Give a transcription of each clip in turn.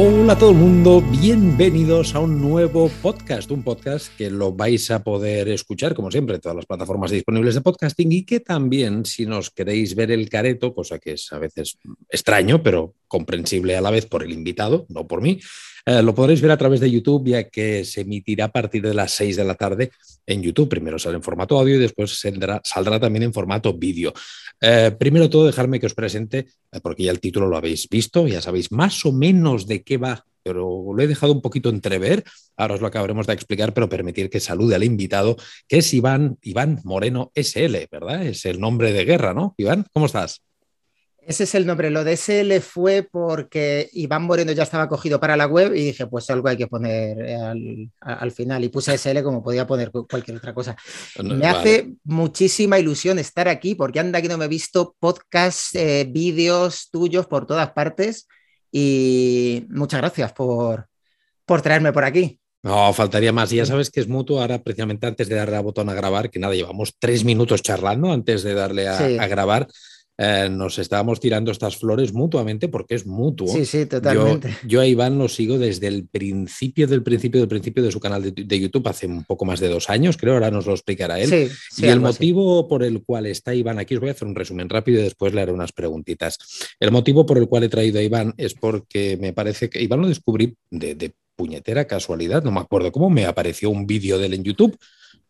Hola a todo el mundo, bienvenidos a un nuevo podcast, un podcast que lo vais a poder escuchar como siempre en todas las plataformas disponibles de podcasting y que también si nos queréis ver el careto, cosa que es a veces extraño pero comprensible a la vez por el invitado, no por mí, eh, lo podréis ver a través de YouTube, ya que se emitirá a partir de las 6 de la tarde en YouTube. Primero sale en formato audio y después saldrá, también en formato vídeo. Eh, primero todo, dejarme que os presente, eh, porque ya el título lo habéis visto, ya sabéis más o menos de qué va, pero lo he dejado un poquito entrever. Ahora os lo acabaremos de explicar, pero permitir que salude al invitado, que es Iván, Iván Moreno SL, ¿verdad? Es el nombre de guerra, ¿no? Iván, ¿cómo estás? Ese es el nombre. Lo de SL fue porque Iván Moreno ya estaba cogido para la web y dije, pues algo hay que poner al, final. Y puse SL como podía poner cualquier otra cosa. me hace muchísima ilusión estar aquí porque anda que no me he visto podcasts, eh, vídeos tuyos por todas partes. Y muchas gracias por, por traerme por aquí. No, faltaría más. Y ya sabes que es mutuo. Ahora, precisamente antes de darle a botón a grabar, que nada, llevamos tres minutos charlando antes de darle a grabar. Eh, nos estábamos tirando estas flores mutuamente porque es mutuo. Sí, sí, totalmente. Yo, a Iván lo sigo desde el principio del principio del principio de su canal de, YouTube hace un poco más de dos años, creo, ahora nos lo explicará él. Sí, sí, y el motivo por el cual está Iván aquí, os voy a hacer un resumen rápido y después le haré unas preguntitas. El motivo por el cual he traído a Iván es porque me parece que Iván lo descubrí de, de puñetera casualidad, no me acuerdo cómo, me apareció un vídeo de él en YouTube,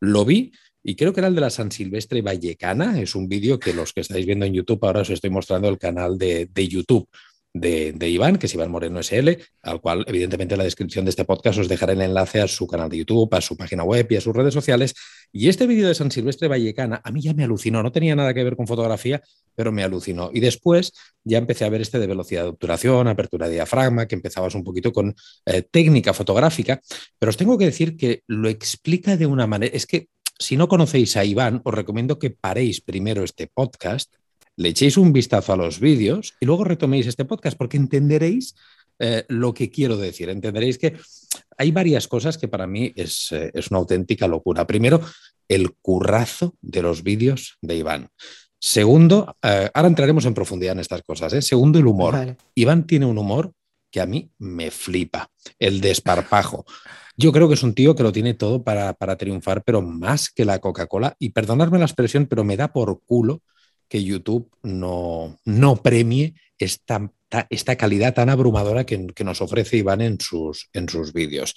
lo vi y creo que era el de la San Silvestre Vallecana. Es un vídeo que los que estáis viendo en YouTube, ahora os estoy mostrando el canal de, de YouTube de, Iván, que es Iván Moreno SL, al cual evidentemente en la descripción de este podcast os dejaré el enlace a su canal de YouTube, a su página web y a sus redes sociales. Y este vídeo de San Silvestre Vallecana a mí ya me alucinó, no tenía nada que ver con fotografía, pero me alucinó. Y después ya empecé a ver este de velocidad de obturación, apertura de diafragma, que empezabas un poquito con eh, técnica fotográfica, pero os tengo que decir que lo explica de una manera, es que si no conocéis a Iván, os recomiendo que paréis primero este podcast, le echéis un vistazo a los vídeos y luego retoméis este podcast porque entenderéis eh, lo que quiero decir. Entenderéis que hay varias cosas que para mí es, eh, una auténtica locura. Primero, el currazo de los vídeos de Iván. Segundo, eh, ahora entraremos en profundidad en estas cosas. Segundo, el humor. Iván tiene un humor que a mí me flipa, el desparpajo. Yo creo que es un tío que lo tiene todo para, triunfar, pero más que la Coca-Cola. Y perdonadme la expresión, pero me da por culo que YouTube no, no premie esta, esta calidad tan abrumadora que, nos ofrece Iván en sus, en sus vídeos.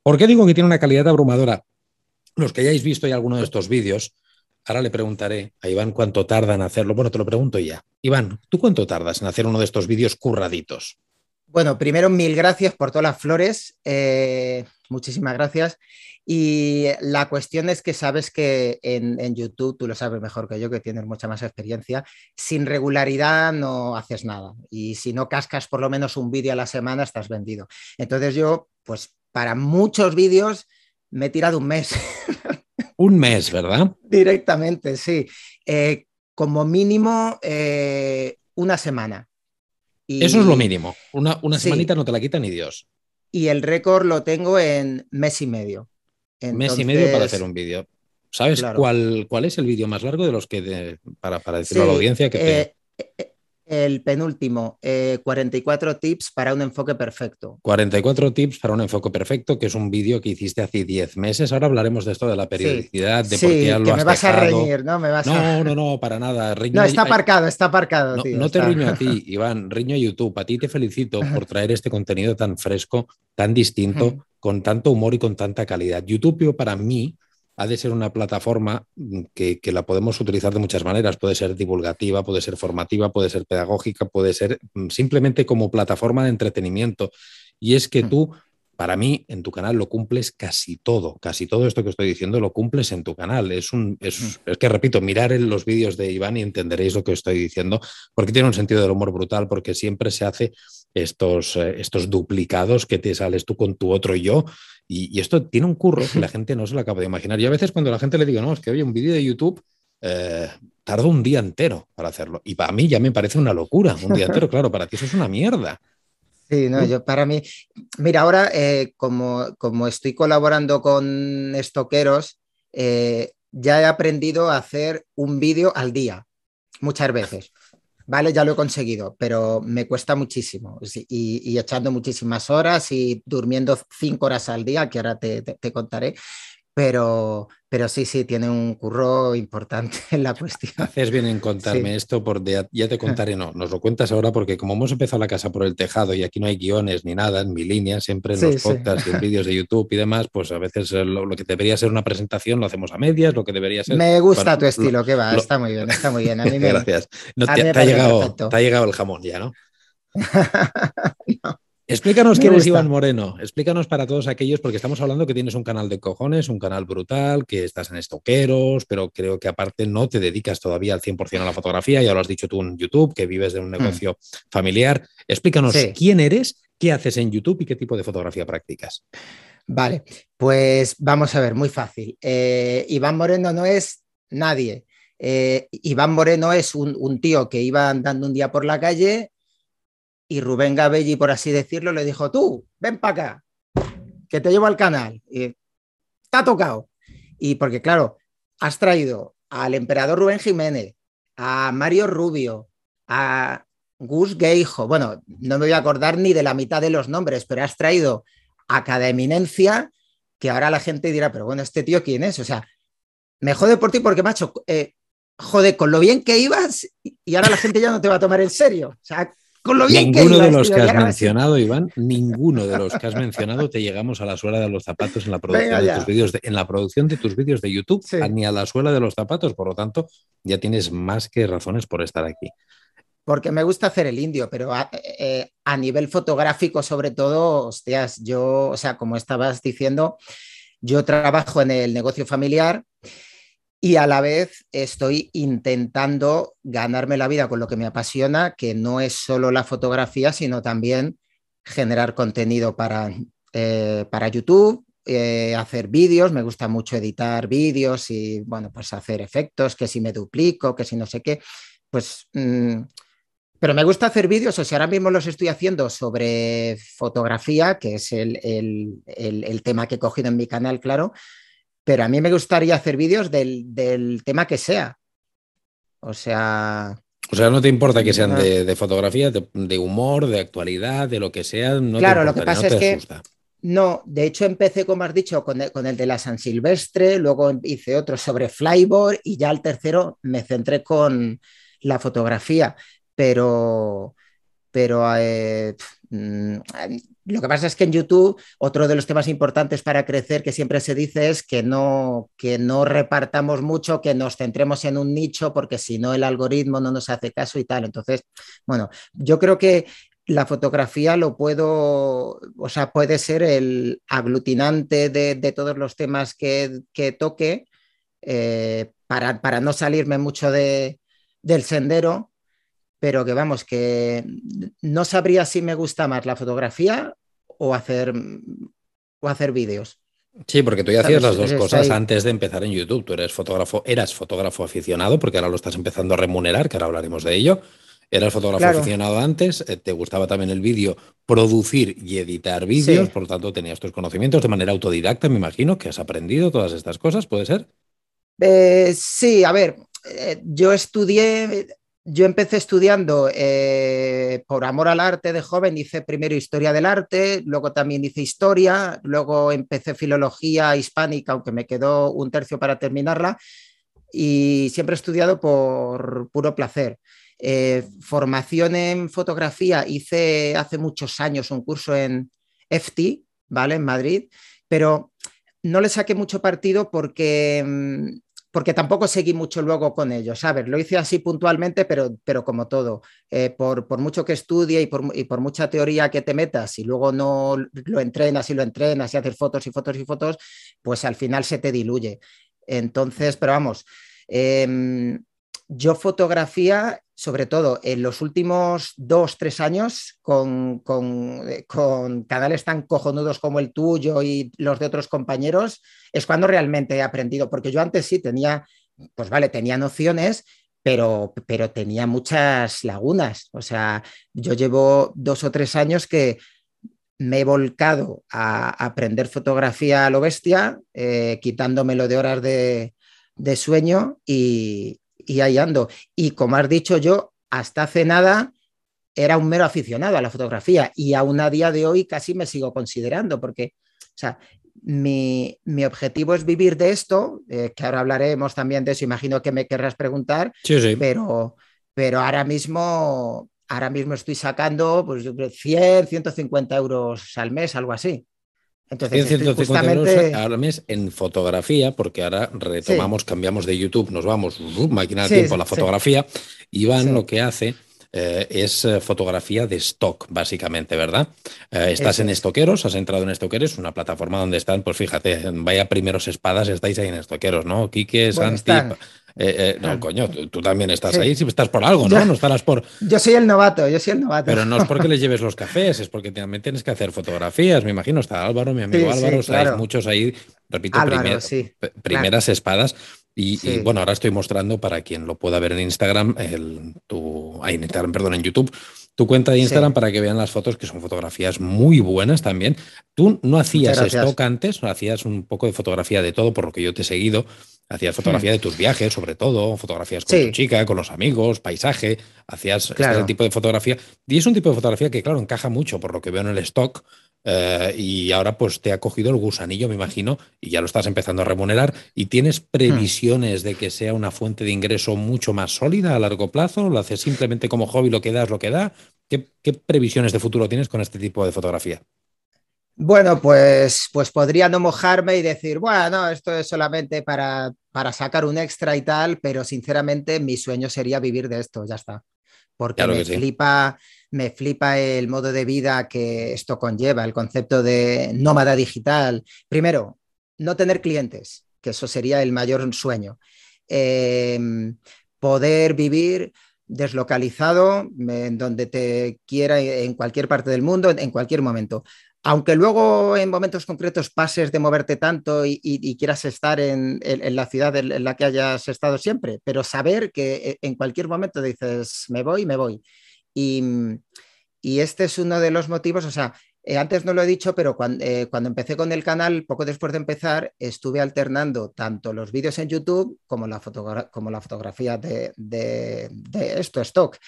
¿Por qué digo que tiene una calidad abrumadora? Los que hayáis visto ya alguno de estos vídeos, ahora le preguntaré a Iván cuánto tarda en hacerlo. Bueno, te lo pregunto ya. Iván, ¿tú cuánto tardas en hacer uno de estos vídeos curraditos? Bueno, primero mil gracias por todas las flores. Eh, muchísimas gracias. Y la cuestión es que sabes que en, YouTube, tú lo sabes mejor que yo, que tienes mucha más experiencia, sin regularidad no haces nada. Y si no cascas por lo menos un vídeo a la semana, estás vendido. Entonces yo, pues para muchos vídeos, me he tirado un mes. Un mes, ¿verdad? Directamente, sí. Eh, como mínimo eh, una semana. Eso es lo mínimo. Una, una semanita no te la quita ni Dios y el récord lo tengo en mes y medio. Mes y medio para hacer un vídeo. ¿Sabes cuál, cuál es el vídeo más largo de los que, para, para decirlo a la audiencia que eh, eh, el penúltimo, 44 eh, tips para un enfoque perfecto. 44 tips para un enfoque perfecto, que es un vídeo que hiciste hace 10 meses. Ahora hablaremos de esto de la periodicidad, de por qué lo que me vas a reñir, ¿no? Me vas no, no, no, para nada. no, está aparcado, está aparcado. No, te riño a ti, Iván, riño a YouTube. A ti te felicito por traer este contenido tan fresco, tan distinto, con tanto humor y con tanta calidad. YouTube para mí ha de ser una plataforma mm, que, la podemos utilizar de muchas maneras. Puede ser divulgativa, puede ser formativa, puede ser pedagógica, puede ser mm, simplemente como plataforma de entretenimiento. Y es que mm. tú, para mí, en tu canal lo cumples casi todo. Casi todo esto que estoy diciendo lo cumples en tu canal. Es, un, es, que, repito, mirar en los vídeos de Iván y entenderéis lo que estoy diciendo, porque tiene un sentido del humor brutal, porque siempre se hace estos, eh, estos duplicados que te sales tú con tu otro yo y, esto tiene un curro que la gente no se lo acaba de imaginar. Y a veces cuando la gente le digo, no, es que oye, un vídeo de YouTube eh, tarda un día entero para hacerlo. Y para mí ya me parece una locura, un día entero, claro, para ti eso es una mierda. Sí, no, yo para mí, mira, ahora eh, como, como estoy colaborando con estoqueros, eh, ya he aprendido a hacer un vídeo al día, muchas veces. ¿Vale? Ya lo he conseguido, pero me cuesta muchísimo y, echando muchísimas horas y durmiendo cinco horas al día, que ahora te, te contaré, pero, pero sí, sí, tiene un curro importante en la cuestión. Haces bien en contarme esto, porque ya te contaré, no, nos lo cuentas ahora porque como hemos empezado la casa por el tejado y aquí no hay guiones ni nada, en mi línea, siempre en los podcasts y en vídeos de YouTube y demás, pues a veces lo, que debería ser una presentación lo hacemos a medias, lo que debería ser... Me gusta tu estilo, que va, está muy bien, está muy bien. Gracias. te, ha llegado, te ha llegado el jamón ya, ¿no? no. Explícanos quién es Iván Moreno. Explícanos para todos aquellos, porque estamos hablando que tienes un canal de cojones, un canal brutal, que estás en estoqueros, pero creo que aparte no te dedicas todavía al 100% a la fotografía, ya lo has dicho tú en YouTube, que vives de un hmm. negocio familiar. Explícanos quién eres, qué haces en YouTube y qué tipo de fotografía practicas. Vale, pues vamos a ver, muy fácil. Eh, Iván Moreno no es nadie. Eh, Iván Moreno es un, un tío que iba andando un día por la calle y Rubén Gabelli, por así decirlo, le dijo, tú, ven para acá, que te llevo al canal. Y, Está tocado. Y porque, claro, has traído al emperador Rubén Jiménez, a Mario Rubio, a Gus Geijo, bueno, no me voy a acordar ni de la mitad de los nombres, pero has traído a cada eminencia que ahora la gente dirá, pero bueno, ¿este tío quién es? O sea, me jode por ti porque, macho, eh, jode con lo bien que ibas y ahora la gente ya no te va a tomar en serio. O sea, ninguno de los que has mencionado, Iván, ninguno de los que has mencionado te llegamos a la suela de los zapatos en la producción de tus vídeos de, en la producción de tus vídeos de YouTube, ni a la suela de los zapatos, por lo tanto, ya tienes más que razones por estar aquí. Porque me gusta hacer el indio, pero a, eh, a nivel fotográfico, sobre todo, hostias, yo, o sea, como estabas diciendo, yo trabajo en el negocio familiar y a la vez estoy intentando ganarme la vida con lo que me apasiona, que no es solo la fotografía, sino también generar contenido para, eh, para YouTube, eh, hacer vídeos, me gusta mucho editar vídeos y, bueno, pues hacer efectos, que si me duplico, que si no sé qué, pues... Mm, pero me gusta hacer vídeos, o sea, ahora mismo los estoy haciendo sobre fotografía, que es el, el tema que he cogido en mi canal, claro, pero a mí me gustaría hacer vídeos del, tema que sea. O sea... O sea, no te importa que sean de, fotografía, de, humor, de actualidad, de lo que sea. claro, lo que pasa es que... No, de hecho empecé, como has dicho, con el, con el, de la San Silvestre, luego hice otro sobre Flyboard y ya al tercero me centré con la fotografía. Pero, pero eh, mm, lo que pasa es que en YouTube otro de los temas importantes para crecer que siempre se dice es que no, que no repartamos mucho, que nos centremos en un nicho, porque si no el algoritmo no nos hace caso y tal. Entonces, bueno, yo creo que la fotografía lo puedo, o sea, puede ser el aglutinante de, todos los temas que, toque eh, para, para, no salirme mucho de, del sendero pero que vamos, que no sabría si me gusta más la fotografía o hacer, o hacer vídeos. Sí, porque tú ya hacías las dos cosas antes de empezar en YouTube. Tú eres fotógrafo, eras fotógrafo aficionado, porque ahora lo estás empezando a remunerar, que ahora hablaremos de ello. Eras fotógrafo aficionado antes, eh, te gustaba también el vídeo, producir y editar vídeos, por lo tanto tenías tus conocimientos de manera autodidacta, me imagino, que has aprendido todas estas cosas, ¿puede ser? Eh, sí, a ver, eh, yo estudié, yo empecé estudiando eh, por amor al arte de joven, hice primero historia del arte, luego también hice historia, luego empecé filología hispánica, aunque me quedó un tercio para terminarla, y siempre he estudiado por puro placer. Eh, formación en fotografía, hice hace muchos años un curso en FT, ¿vale? En Madrid, pero no le saqué mucho partido porque mm, porque tampoco seguí mucho luego con ellos, ¿sabes? Lo hice así puntualmente, pero, pero como todo, eh, por, mucho que estudie y por, mucha teoría que te metas y luego no lo entrenas y lo entrenas y haces fotos y fotos y fotos, pues al final se te diluye. Entonces, pero vamos, em, yo fotografía, sobre todo en los últimos dos, tres años, con, eh, con, canales tan cojonudos como el tuyo y los de otros compañeros, es cuando realmente he aprendido, porque yo antes sí tenía, pues vale, tenía nociones, pero, pero tenía muchas lagunas. O sea, yo llevo dos o tres años que me he volcado a aprender fotografía a lo bestia, eh, quitándomelo de horas de sueño y, y ahí ando. Y como has dicho yo, hasta hace nada era un mero aficionado a la fotografía y aún a día de hoy casi me sigo considerando porque, o sea, mi, objetivo es vivir de esto, eh, que ahora hablaremos también de eso, imagino que me querrás preguntar, Pero, pero ahora mismo ahora mismo estoy sacando pues 100, 150 euros al mes, algo así. Entonces, 150 euros al mes en fotografía, porque ahora retomamos, cambiamos de YouTube, nos vamos, uh, máquina de tiempo a la fotografía. Iván lo que hace eh, es eh, fotografía de stock, básicamente, ¿verdad? Eh, estás en Estoqueros, has entrado en Estoqueros, una plataforma donde están, pues fíjate, vaya primeros espadas, estáis ahí en Estoqueros, ¿no? Quique, Santi. no, coño, tú, también estás ahí, si estás por algo, ¿no? no estarás por. Yo soy el novato, yo soy el novato. Pero no es porque les lleves los cafés, es porque también tienes que hacer fotografías. Me imagino, está Álvaro, mi amigo Álvaro, hay muchos ahí, repito, primeras espadas. Y, bueno, ahora estoy mostrando para quien lo pueda ver en Instagram, el, tu, en Instagram, perdón, en YouTube, tu cuenta de Instagram para que vean las fotos, que son fotografías muy buenas también. Tú no hacías stock antes, hacías un poco de fotografía de todo, por lo que yo te he seguido. Hacías fotografía de tus viajes, sobre todo, fotografías con tu chica, con los amigos, paisaje, hacías este tipo de fotografía. Y es un tipo de fotografía que, claro, encaja mucho por lo que veo en el stock, eh, y ahora pues te ha cogido el gusanillo, me imagino, y ya lo estás empezando a remunerar. ¿Y tienes hmm. previsiones de que sea una fuente de ingreso mucho más sólida a largo plazo? ¿Lo haces simplemente como hobby, lo que da es lo que da? ¿Qué, previsiones de futuro tienes con este tipo de fotografía? Bueno, pues, pues podría no mojarme y decir, bueno, esto es solamente para, para sacar un extra y tal, pero sinceramente mi sueño sería vivir de esto, ya está. Porque me flipa me flipa el modo de vida que esto conlleva, el concepto de nómada digital. Primero, no tener clientes, que eso sería el mayor sueño. Em, poder vivir deslocalizado en donde te quiera, en cualquier parte del mundo, en cualquier momento. Aunque luego en momentos concretos pases de moverte tanto y, quieras estar en, la ciudad en, la que hayas estado siempre, pero saber que eh, en cualquier momento dices, me voy, me voy. Y, este es uno de los motivos, o sea, eh, antes no lo he dicho, pero eh, cuando, empecé con el canal, poco después de empezar, estuve alternando tanto los vídeos en YouTube como la, fotografía de, esto, stock.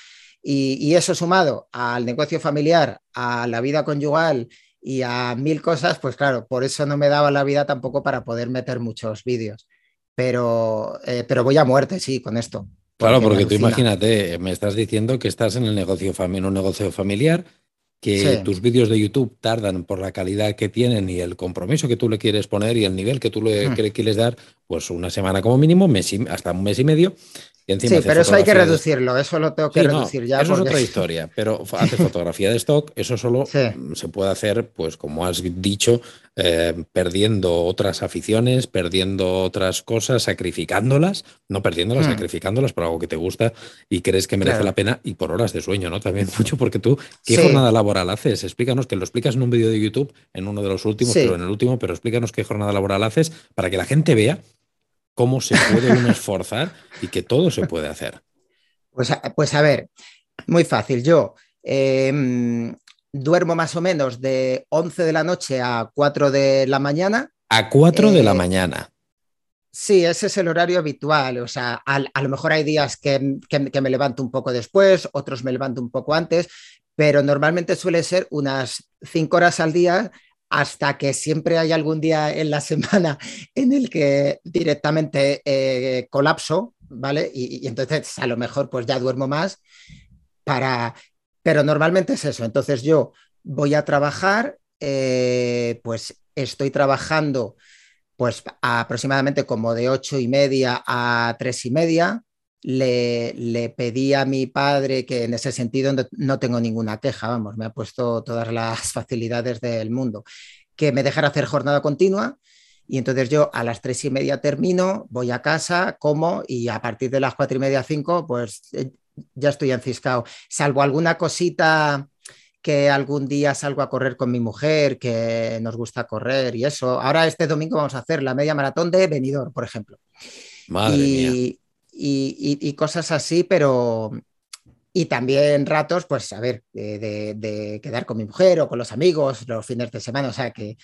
Y, eso sumado al negocio familiar, a la vida conyugal y a mil cosas, pues claro, por eso no me daba la vida tampoco para poder meter muchos vídeos. Pero, eh, pero voy a muerte, sí, con esto. Claro, porque tú imagínate, me estás diciendo que estás en el negocio en un negocio familiar, que tus vídeos de YouTube tardan por la calidad que tienen y el compromiso que tú le quieres poner y el nivel que tú le, hmm. quieres dar, pues una semana como mínimo, hasta un mes y medio, sí, pero eso hay que reducirlo, eso lo tengo que reducir ya. Eso es otra historia, pero hace fotografía de stock, eso solo se puede hacer, pues como has dicho, eh, perdiendo otras aficiones, perdiendo otras cosas, sacrificándolas, no perdiéndolas, hmm. sacrificándolas por algo que te gusta y crees que merece la pena y por horas de sueño, ¿no? También mucho porque tú, ¿qué jornada laboral haces? Explícanos, que lo explicas en un vídeo de YouTube, en uno de los últimos, pero en el último, pero explícanos qué jornada laboral haces para que la gente vea cómo se puede uno esforzar y que todo se puede hacer. Pues, pues a ver, muy fácil. Yo em, duermo más o menos de 11 de la noche a 4 de la mañana. A 4 de la eh, mañana. Sí, ese es el horario habitual. O sea, a, lo mejor hay días que, que, me levanto un poco después, otros me levanto un poco antes, pero normalmente suele ser unas 5 horas al día hasta que siempre hay algún día en la semana en el que directamente eh, colapso, ¿vale? Y, entonces a lo mejor pues ya duermo más para... Pero normalmente es eso. Entonces yo voy a trabajar, eh, pues estoy trabajando pues aproximadamente como de ocho y media a tres y media, le, pedí a mi padre que en ese sentido no, tengo ninguna queja, vamos, me ha puesto todas las facilidades del mundo, que me dejara hacer jornada continua. Y entonces yo a las tres y media termino, voy a casa, como y a partir de las cuatro y media, cinco, pues eh, ya estoy enciscado. Salvo alguna cosita que algún día salgo a correr con mi mujer, que nos gusta correr y eso. Ahora este domingo vamos a hacer la media maratón de Benidorm, por ejemplo. Madre mía y, cosas así, pero... Y también ratos, pues, a ver, de, quedar con mi mujer o con los amigos los fines de semana, o sea, que,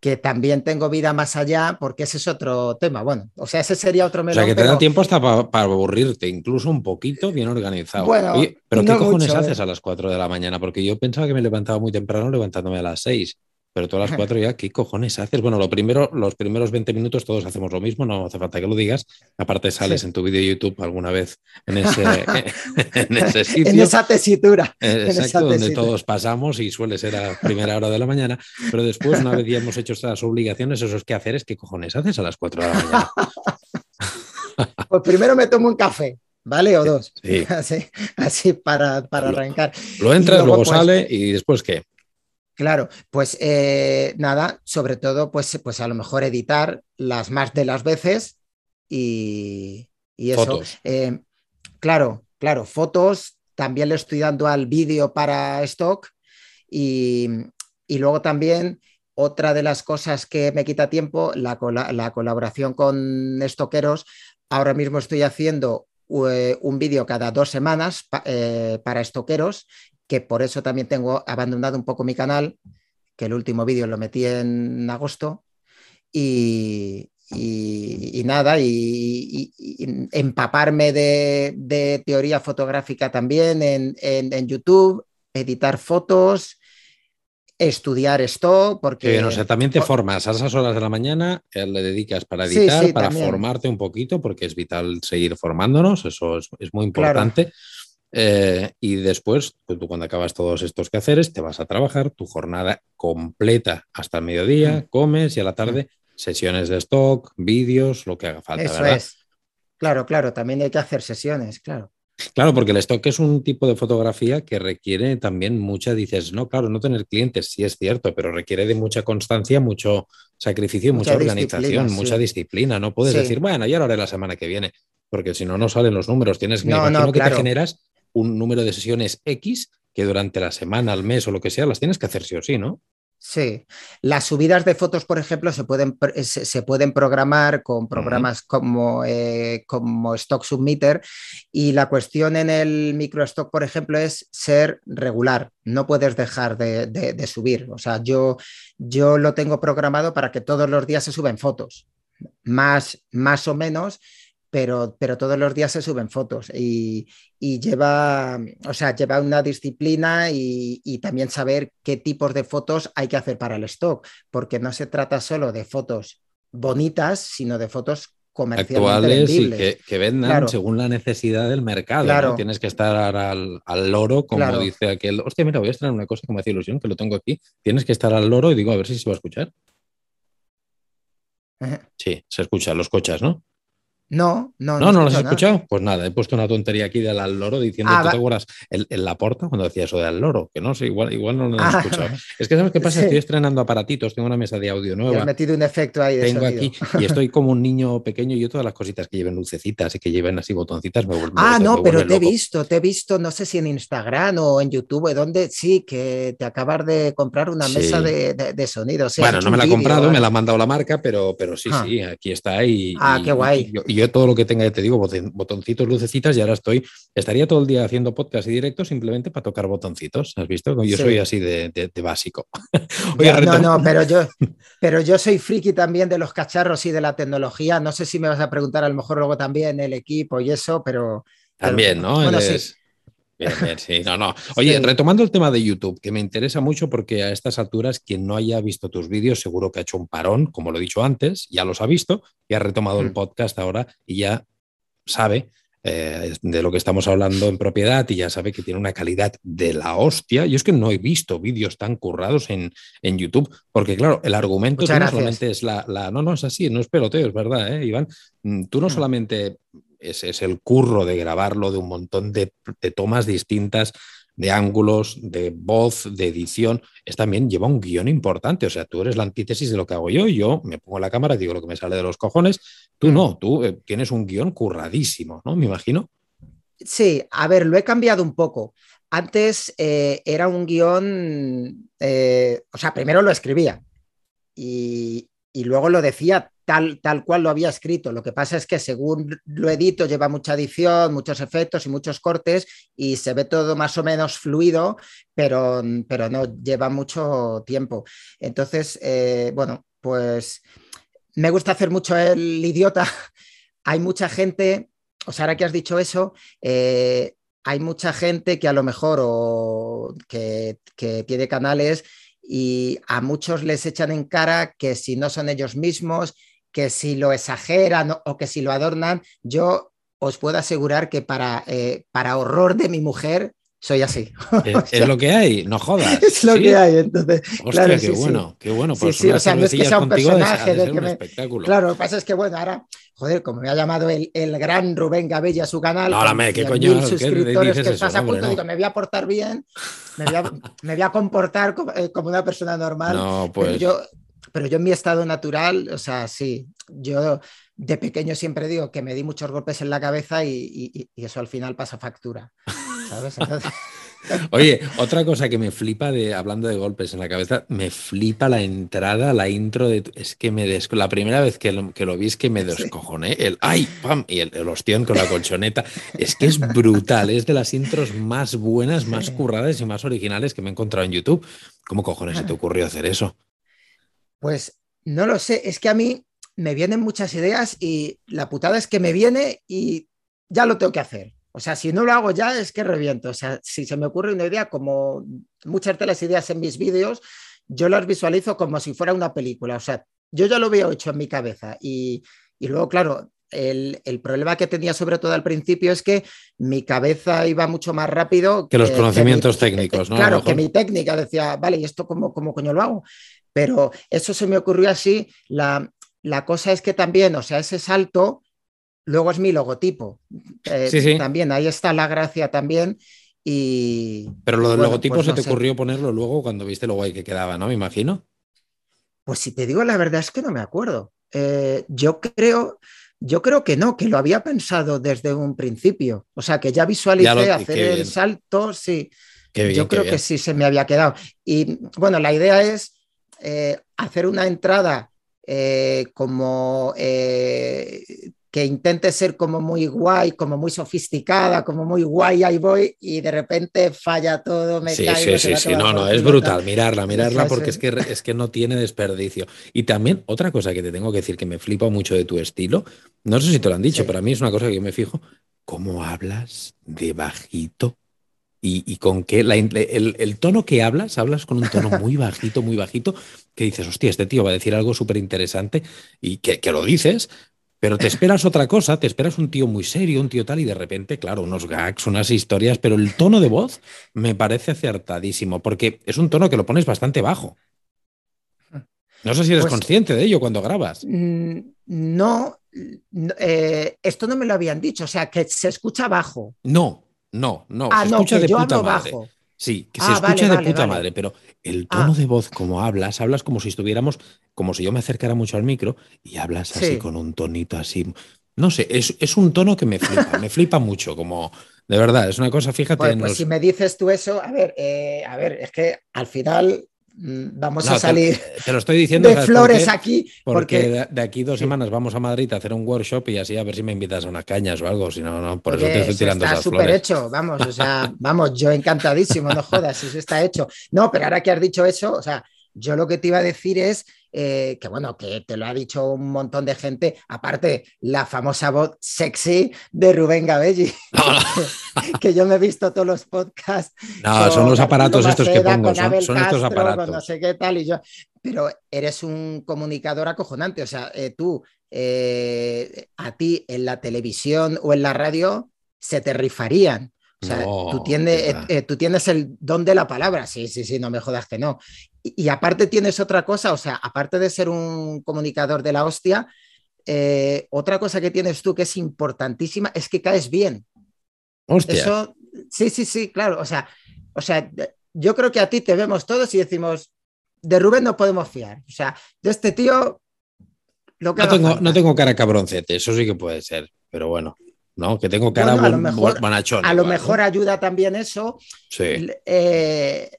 que también tengo vida más allá, porque ese es otro tema. Bueno, o sea, ese sería otro melón. O sea, que te da tiempo hasta para aburrirte, incluso un poquito bien organizado. Bueno, pero ¿qué cojones haces ¿eh? a las 4 de la mañana? Porque yo pensaba que me levantaba muy temprano levantándome a las 6. Pero todas las cuatro ya, ¿qué cojones haces? Bueno, lo primero, los primeros 20 minutos todos hacemos lo mismo, no hace falta que lo digas. Aparte sales en tu vídeo de YouTube alguna vez en ese, en ese sitio. en esa tesitura. Exacto, donde todos pasamos y suele ser a primera hora de la mañana. Pero después, una vez ya hemos hecho estas obligaciones, eso es que hacer es qué cojones haces a las 4 de la mañana. pues primero me tomo un café. ¿Vale? O dos. Sí. Así, para, para arrancar. Lo entras, luego, pues, sale y después qué. Claro, pues eh, nada, sobre todo, pues, pues a lo mejor editar las más de las veces y, eso. Eh, claro, claro, fotos, también le estoy dando al vídeo para stock y, luego también otra de las cosas que me quita tiempo, la, la colaboración con estoqueros. Ahora mismo estoy haciendo eh, un vídeo cada dos semanas para estoqueros que por eso también tengo abandonado un poco mi canal, que el último vídeo lo metí en agosto y, nada, y, empaparme de, teoría fotográfica también en, YouTube, editar fotos, estudiar esto, porque... o sea, también te formas a esas horas de la mañana, eh, le dedicas para editar, para formarte un poquito, porque es vital seguir formándonos, eso es, muy importante. Eh, y después, pues tú cuando acabas todos estos quehaceres, te vas a trabajar tu jornada completa hasta el mediodía, mm. comes y a la tarde mm. sesiones de stock, vídeos, lo que haga falta. Eso es. Claro, claro, también hay que hacer sesiones, claro. Claro, porque el stock es un tipo de fotografía que requiere también mucha, dices, no, claro, no tener clientes, sí es cierto, pero requiere de mucha constancia, mucho sacrificio, mucha, organización, mucha disciplina. No puedes decir, bueno, ya lo haré la semana que viene, porque si no, no salen los números. Tienes que, no, que te generas un número de sesiones X que durante la semana, al mes o lo que sea, las tienes que hacer sí o sí, ¿no? Sí, las subidas de fotos, por ejemplo, se pueden, se, pueden programar con programas como, eh, como Stock Submitter y la cuestión en el microstock, por ejemplo, es ser regular, no puedes dejar de, subir. O sea, yo, yo lo tengo programado para que todos los días se suben fotos, más, más o menos, pero, pero todos los días se suben fotos y, lleva, o sea, lleva una disciplina y, también saber qué tipos de fotos hay que hacer para el stock, porque no se trata solo de fotos bonitas, sino de fotos comercialmente actuales y que, vendan según la necesidad del mercado. Tienes que estar al, loro, como dice aquel. Hostia, mira, voy a estrenar una cosa que me hace ilusión, que lo tengo aquí. Tienes que estar al loro y digo, a ver si se va a escuchar. Sí, se escucha, los cochas, ¿no? No, no, no. ¿No, no, has escuchado? Pues nada, he puesto una tontería aquí del al loro diciendo, ah, te acuerdas? En, la porta cuando decía eso del loro? Que no sé, igual, igual no lo has ah. escuchado. Es que, ¿sabes qué pasa? Estoy estrenando aparatitos, tengo una mesa de audio nueva. He metido un efecto ahí de Tengo aquí y estoy como un niño pequeño y yo todas las cositas que lleven lucecitas y que lleven así botoncitas me vuelven Ah, no, pero te he visto, te he visto, no sé si en Instagram o en YouTube, donde sí, que te acabas de comprar una mesa de, sonido. bueno, no me la he comprado, me la ha mandado la marca, pero, pero sí, ah. sí, aquí está. Y, ah, qué guay. Y, yo todo lo que tenga te digo, botoncitos, lucecitas, y ahora estoy, estaría todo el día haciendo podcast y directos simplemente para tocar botoncitos. ¿Has visto? Yo soy así de, básico. no, no, pero yo, pero yo soy friki también de los cacharros y de la tecnología. No sé si me vas a preguntar a lo mejor luego también el equipo y eso, pero. También, ¿no? Bueno, sí. Bien, bien, sí, no, no. Oye, retomando el tema de YouTube, que me interesa mucho porque a estas alturas quien no haya visto tus vídeos seguro que ha hecho un parón, como lo he dicho antes, ya los ha visto y ha retomado el mm. podcast ahora y ya sabe eh, de lo que estamos hablando en propiedad y ya sabe que tiene una calidad de la hostia. Yo es que no he visto vídeos tan currados en, en YouTube, porque claro, el argumento no solamente es la, No, no, es así, no es peloteo, es verdad, ¿eh, Iván. Mm, tú no mm. solamente es, es, el curro de grabarlo de un montón de, tomas distintas, de ángulos, de voz, de edición, es también lleva un guion importante. O sea, tú eres la antítesis de lo que hago yo. Yo me pongo la cámara, digo lo que me sale de los cojones. Tú no, tú eh, tienes un guion curradísimo, ¿no? Me imagino. Sí, a ver, lo he cambiado un poco. Antes eh, era un guion, eh, o sea, primero lo escribía y, y luego lo decía tal, tal cual lo había escrito. Lo que pasa es que según lo edito lleva mucha edición, muchos efectos y muchos cortes y se ve todo más o menos fluido, pero, pero no lleva mucho tiempo. Entonces, eh, bueno, pues me gusta hacer mucho el idiota. Hay mucha gente, o sea, ahora que has dicho eso, eh, hay mucha gente que a lo mejor o que, tiene canales y a muchos les echan en cara que si no son ellos mismos, que si lo exageran o que si lo adornan, yo os puedo asegurar que para, eh, para horror de mi mujer, soy así. Es, lo que hay, no jodas. Es lo que hay, entonces. Hostia, qué bueno, qué bueno. Pues sí, o sea, no es que sea un personaje de, que me... espectáculo. Claro, lo que pasa es que, bueno, ahora, joder, como me ha llamado el, el gran Rubén Gabella a su canal. No, me, ¿qué coño? Mil suscriptores que pasa a punto, digo, me voy a portar bien, me voy a, me voy a comportar como, eh, como, una persona normal. No, pues. Pero yo, pero yo en mi estado natural, o sea, sí, yo de pequeño siempre digo que me di muchos golpes en la cabeza y, eso al final pasa factura. Oye, otra cosa que me flipa de hablando de golpes en la cabeza, me flipa la entrada, la intro de es que me des la primera vez que lo, que lo vi es que me descojoné, el ay, pam, y el, el ostión con la colchoneta, es que es brutal, es de las intros más buenas, más curradas y más originales que me he encontrado en YouTube. ¿Cómo cojones se te ocurrió hacer eso? Pues no lo sé, es que a mí me vienen muchas ideas y la putada es que me viene y ya lo tengo que hacer. O sea, si no lo hago ya es que reviento. O sea, si se me ocurre una idea, como muchas de las ideas en mis vídeos, yo las visualizo como si fuera una película. O sea, yo ya lo veo hecho en mi cabeza. Y, luego, claro, el, problema que tenía sobre todo al principio es que mi cabeza iba mucho más rápido. Que, los conocimientos técnicos, ¿no? Claro, que mi técnica decía, vale, ¿y esto cómo, cómo coño lo hago? Pero eso se me ocurrió así. La, la cosa es que también, o sea, ese salto luego es mi logotipo. Eh, sí, sí. También ahí está la gracia también. Y, Pero lo del logotipo pues se te ocurrió ponerlo luego cuando viste lo guay que quedaba, ¿no? Me imagino. Pues si te digo la verdad es que no me acuerdo. Eh, yo creo, yo creo que no, que lo había pensado desde un principio. O sea, que ya visualicé hacer el salto, sí. yo creo que sí se me había quedado. Y bueno, la idea es eh, hacer una entrada eh, como que intente ser como muy guay, como muy sofisticada, como muy guay, ahí voy, y de repente falla todo, me sí, Sí, sí, sí, no, no, es brutal, mirarla, mirarla, porque es. que, es que no tiene desperdicio. Y también otra cosa que te tengo que decir que me flipa mucho de tu estilo, no sé si te lo han dicho, pero a mí es una cosa que yo me fijo, cómo hablas de bajito y, con que el, tono que hablas, hablas con un tono muy bajito, muy bajito, que dices, hostia, este tío va a decir algo súper interesante y que, lo dices, pero te esperas otra cosa, te esperas un tío muy serio, un tío tal, y de repente, claro, unos gags, unas historias, pero el tono de voz me parece acertadísimo, porque es un tono que lo pones bastante bajo. No sé si eres pues consciente de ello cuando grabas. Mm, no, eh, esto no me lo habían dicho, o sea, que se escucha bajo. No, no, no, ah, se escucha de puta madre. Sí, que se ah, escucha de puta madre, pero el tono ah. de voz como hablas, hablas como si estuviéramos, como si yo me acercara mucho al micro y hablas así con un tonito así. No sé, es, un tono que me flipa, me flipa mucho, como de verdad, es una cosa, fíjate. pues si me dices tú eso, a ver, eh, a ver, es que al final Mm, vamos a salir te, lo estoy diciendo, de flores aquí. Porque, de aquí dos semanas vamos a Madrid a hacer un workshop y así a ver si me invitas a unas cañas o algo. Si no, no, por eso te estoy tirando Está súper hecho, vamos, o sea, vamos, yo encantadísimo, no jodas, eso está hecho. No, pero ahora que has dicho eso, o sea, yo lo que te iba a decir es eh, que, bueno, que te lo ha dicho un montón de gente, aparte la famosa voz sexy de Rubén Gabelli, que yo me he visto todos los podcasts. No, son los aparatos estos que pongo, son, estos aparatos. no sé qué tal, y yo, pero eres un comunicador acojonante, o sea, eh, tú, eh, a ti en la televisión o en la radio se te rifarían. O sea, tú, tienes, tú tienes el don de la palabra, sí, sí, sí, no me jodas que no. Y, aparte tienes otra cosa, o sea, aparte de ser un comunicador de la hostia, eh, otra cosa que tienes tú que es importantísima es que caes bien. Hostia. Eso, sí, sí, sí, claro. O sea, o sea, yo creo que a ti te vemos todos y decimos, de Rubén no podemos fiar. O sea, de este tío, lo que no, tengo, no tengo cara cabroncete, eso sí que puede ser, pero bueno. ¿No? Que tengo cara a lo mejor, A lo mejor ayuda también eso. Sí. Eh,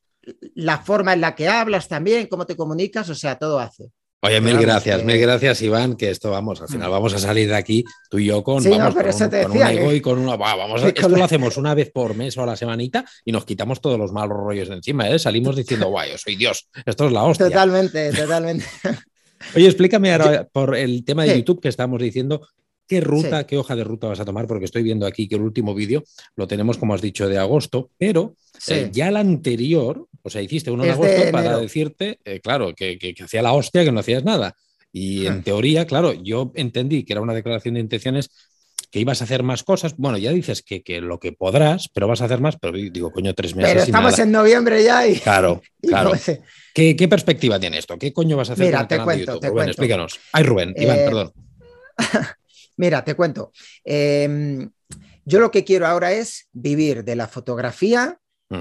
la forma en la que hablas también, cómo te comunicas, o sea, todo hace. Oye, mil gracias, mil gracias, Iván, que esto vamos, al final mm. vamos a salir de aquí, tú y yo con, sí, vamos, con, un, ego y con una. vamos esto lo hacemos una vez por mes o a la semanita y nos quitamos todos los malos rollos de encima, ¿eh? Salimos diciendo, guay, yo soy Dios, esto es la hostia. Totalmente, totalmente. Oye, explícame ahora por el tema de YouTube que estamos diciendo. ¿Qué ruta, qué hoja de ruta vas a tomar? Porque estoy viendo aquí que el último vídeo lo tenemos, como has dicho, de agosto, pero eh, ya el anterior, o sea, hiciste uno en agosto para decirte, eh, claro, que, que, hacía la hostia, que no hacías nada. Y en teoría, claro, yo entendí que era una declaración de intenciones que ibas a hacer más cosas. Bueno, ya dices que, lo que podrás, pero vas a hacer más, pero digo, coño, tres meses. Pero estamos en noviembre ya y. Claro, claro. ¿Qué, perspectiva tiene esto? ¿Qué coño vas a hacer? Mira, te cuento, te Rubén, explícanos. Ay, Rubén, Iván, eh, perdón. Mira, te cuento. Em, yo lo que quiero ahora es vivir de la fotografía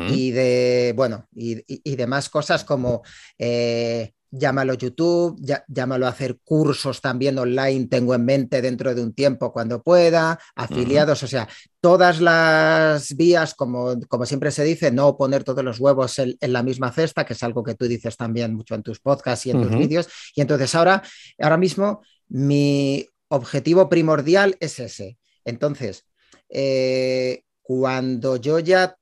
y de, bueno, y, y, demás cosas como eh, llámalo YouTube, llámalo a hacer cursos también online, tengo en mente dentro de un tiempo cuando pueda, afiliados, o sea, todas las vías, como, como, siempre se dice, no poner todos los huevos en, la misma cesta, que es algo que tú dices también mucho en tus podcasts y en tus vídeos. Y entonces ahora, ahora mismo mi objetivo primordial es ese. Entonces, eh, cuando yo ya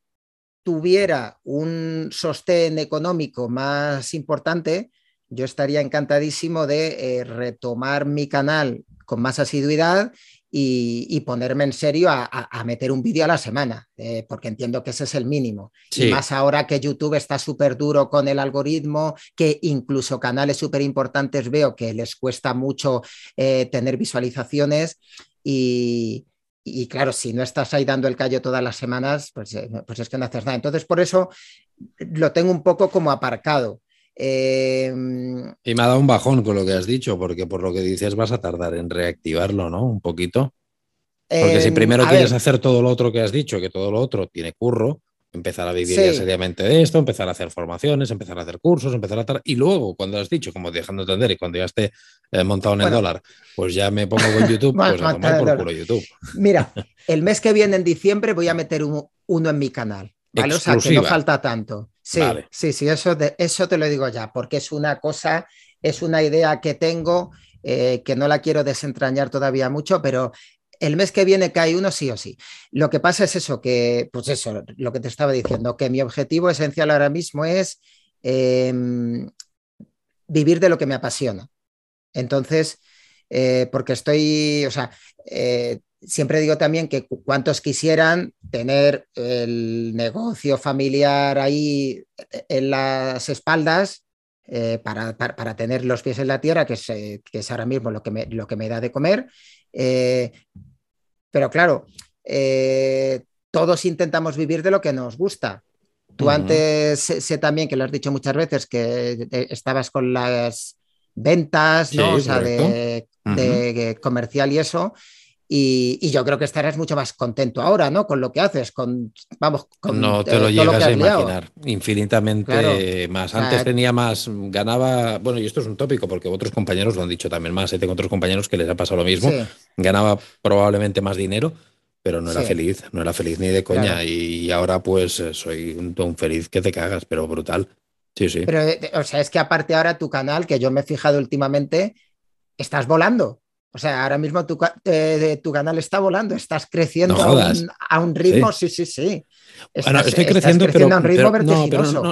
tuviera un sostén económico más importante, yo estaría encantadísimo de eh, retomar mi canal con más asiduidad y, ponerme en serio a, meter un vídeo a la semana, eh, porque entiendo que ese es el mínimo. Y más ahora que YouTube está súper duro con el algoritmo, que incluso canales súper importantes veo que les cuesta mucho eh, tener visualizaciones y, claro, si no estás ahí dando el callo todas las semanas, pues, pues es que no haces nada. Entonces, por eso lo tengo un poco como aparcado. Em, y me ha dado un bajón con lo que has dicho, porque por lo que dices vas a tardar en reactivarlo, ¿no? Un poquito. Porque si em, primero quieres hacer todo lo otro que has dicho, que todo lo otro tiene curro, empezar a vivir seriamente de esto, empezar a hacer formaciones, empezar a hacer cursos, empezar a... Y luego, cuando has dicho, como dejando entender, y cuando ya esté eh, montado en el dólar, pues ya me pongo con YouTube, pues a tomar por culo YouTube. Mira, el mes que viene, en diciembre, voy a meter uno en mi canal. ¿vale? O sea, que no falta tanto. Sí, sí, sí, eso, eso te lo digo ya, porque es una cosa, es una idea que tengo, eh, que no la quiero desentrañar todavía mucho, pero el mes que viene cae uno sí o sí. Lo que pasa es eso, que, pues eso, lo que te estaba diciendo, que mi objetivo esencial ahora mismo es em, vivir de lo que me apasiona. Entonces, eh, porque estoy, o sea, eh, siempre digo también que cuantos quisieran tener el negocio familiar ahí en las espaldas eh, para, tener los pies en la tierra, que es, eh, que es ahora mismo lo que, me, lo que me da de comer. Eh, pero claro, todos intentamos vivir de lo que nos gusta. Tú antes sé, también que lo has dicho muchas veces que estabas con las ventas, ¿no? o sea, de, de, comercial y eso. Y, yo creo que estarás mucho más contento ahora, ¿no? Con lo que haces, con, vamos, con No te lo llegas a imaginar, infinitamente más. Antes tenía más, ganaba, bueno, y esto es un tópico porque otros compañeros lo han dicho también más, ¿eh? tengo otros compañeros que les ha pasado lo mismo, ganaba probablemente más dinero, pero no era feliz, no era feliz ni de coña. Y ahora pues eh, soy un, feliz que te cagas, pero brutal. Sí, sí. Pero, eh, o sea, es que aparte ahora tu canal, que yo me he fijado últimamente, estás volando. O sea, ahora mismo tu, eh, tu canal está volando, estás creciendo a, un, ritmo, sí, sí, sí. Bueno, estoy creciendo, pero,